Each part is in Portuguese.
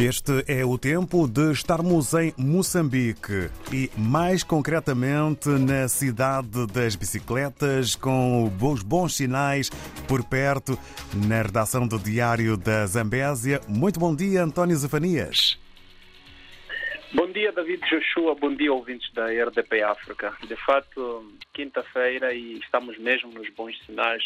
Este é o tempo de estarmos em Moçambique e, mais concretamente, na cidade das bicicletas, com os bons sinais por perto, na redação do Diário da Zambésia. Muito bom dia, António Zefanias. Bom dia, David Joshua. Bom dia, ouvintes da RDP África. De fato, quinta-feira e estamos mesmo nos bons sinais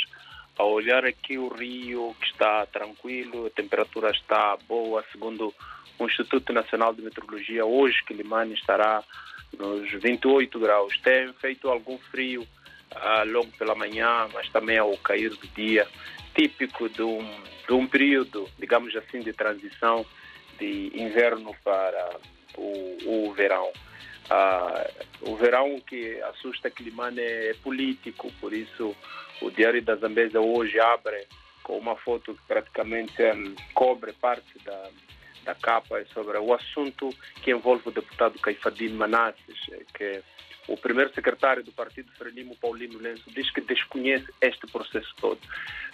ao olhar aqui o rio que está tranquilo, a temperatura está boa, segundo o Instituto Nacional de Meteorologia, hoje Quilimane estará nos 28 graus. Tem feito algum frio ah, logo pela manhã, mas também ao cair do dia, típico de um, de um período, digamos assim, de transição de inverno para o, o verão. Ah, o verão que assusta Quilimane é político, por isso o Diário da Zambésia hoje abre com uma foto que praticamente um, cobre parte da, da capa sobre o assunto que envolve o deputado Caifadine Manasses, que o primeiro secretário do Partido Frelimo, Paulino Lenço, diz que desconhece este processo todo.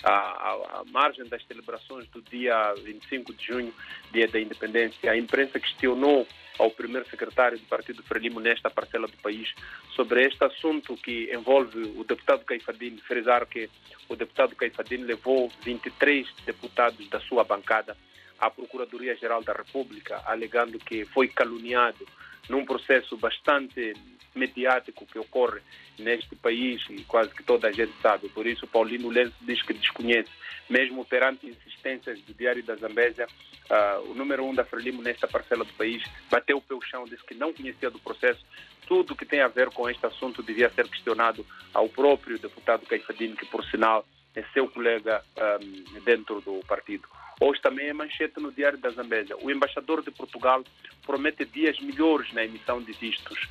À, margem das celebrações do dia 25 de junho, dia da independência, a imprensa questionou ao primeiro secretário do Partido Frelimo nesta parcela do país sobre este assunto que envolve o deputado Caifadine, frisar que o deputado Caifadine levou 23 deputados da sua bancada à Procuradoria-Geral da República, alegando que foi caluniado num processo bastante mediático que ocorre neste país e quase que toda a gente sabe. Por isso, Paulino Lenço diz que desconhece, mesmo perante insistências do Diário da Zambésia, uh, o número um da Frelimo nesta parcela do país bateu o pé o chão, disse que não conhecia do processo. Tudo que tem a ver com este assunto devia ser questionado ao próprio deputado Caifadino, que, por sinal, é seu colega um, dentro do partido. Hoje também é manchete no Diário da Zambésia. O embaixador de Portugal promete dias melhores na emissão de vistos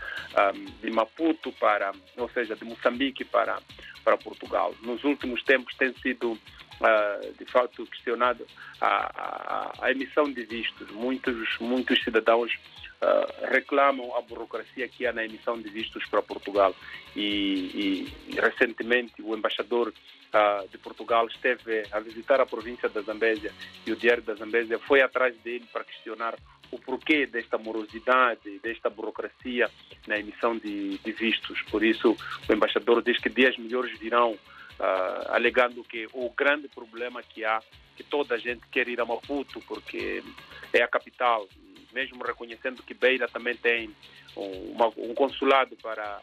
um, de Maputo para, ou seja, de Moçambique para, para Portugal. Nos últimos tempos tem sido Uh, de fato questionado a, a, a, emissão de vistos. Muitos, muitos cidadãos uh, reclamam a burocracia que há na emissão de vistos para Portugal. E, e recentemente o embaixador uh, de Portugal esteve a visitar a província da Zambésia e o Diário da Zambésia foi atrás dele para questionar o porquê desta morosidade, desta burocracia na emissão de, de vistos. Por isso, o embaixador diz que dias melhores virão, uh, alegando que o grande problema que há, que toda a gente quer ir a Maputo, porque é a capital, mesmo reconhecendo que Beira também tem uma, um consulado para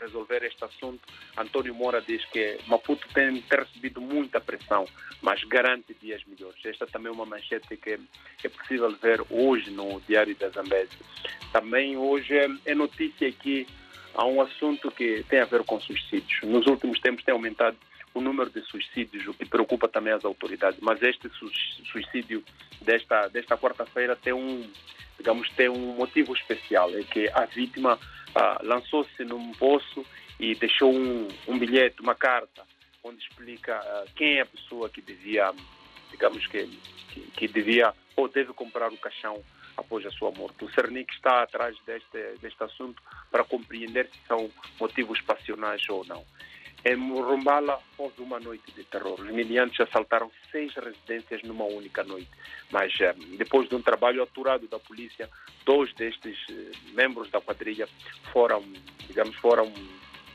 resolver este assunto. Antônio Moura diz que Maputo tem, recebido muita pressão, mas garante dias melhores. Esta também é uma manchete que é possível ver hoje no Diário da Zambésia. Também hoje é notícia que há um assunto que tem a ver com suicídios. Nos últimos tempos tem aumentado o número de suicídios, o que preocupa também as autoridades. Mas este suicídio desta, desta quarta-feira tem um, digamos, tem um motivo especial, é que a vítima ah, lançou-se num poço e deixou um, um bilhete, uma carta, onde explica ah, quem é a pessoa que devia, digamos que, que, que, devia ou deve comprar o caixão após a sua morte. O Cernic está atrás deste, deste assunto para compreender se são motivos passionais ou não. Em Morumbala houve uma noite de terror. Os miliantes assaltaram seis residências numa única noite. Mas eh, depois de um trabalho aturado da polícia, dois destes eh, membros da quadrilha foram, digamos, foram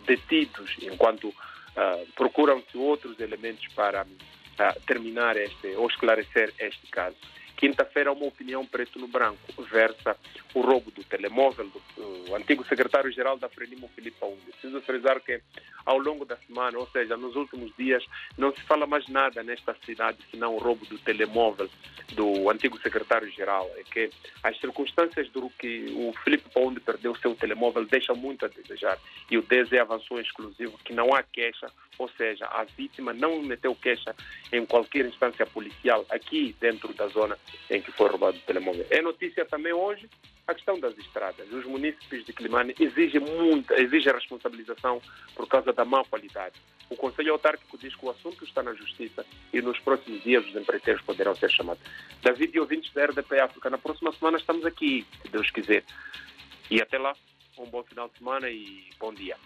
detidos enquanto uh, procuram-se outros elementos para uh, terminar este ou esclarecer este caso. Quinta-feira, uma opinião preto no branco versa o roubo do telemóvel do, antigo secretário-geral da Frelimo, Filipe Aunde. Preciso frisar que ao longo da semana, ou seja, nos últimos dias, não se fala mais nada nesta cidade senão o roubo do telemóvel do antigo secretário-geral. É que as circunstâncias do que o Filipe Aunde perdeu seu telemóvel deixam muito a desejar. E o DESE avançou exclusivo que não há queixa, ou seja, a vítima não meteu queixa em qualquer instância policial aqui dentro da zona em que foi roubado o telemóvel. É notícia também hoje a questão das estradas. Os municípios de Climane exigem muita, exigem responsabilização por causa da má qualidade. O Conselho Autárquico diz que o assunto está na Justiça e nos próximos dias os empreiteiros poderão ser chamados. David e ouvintes da RDP África, na próxima semana estamos aqui, se Deus quiser. E até lá, um bom final de semana e bom dia.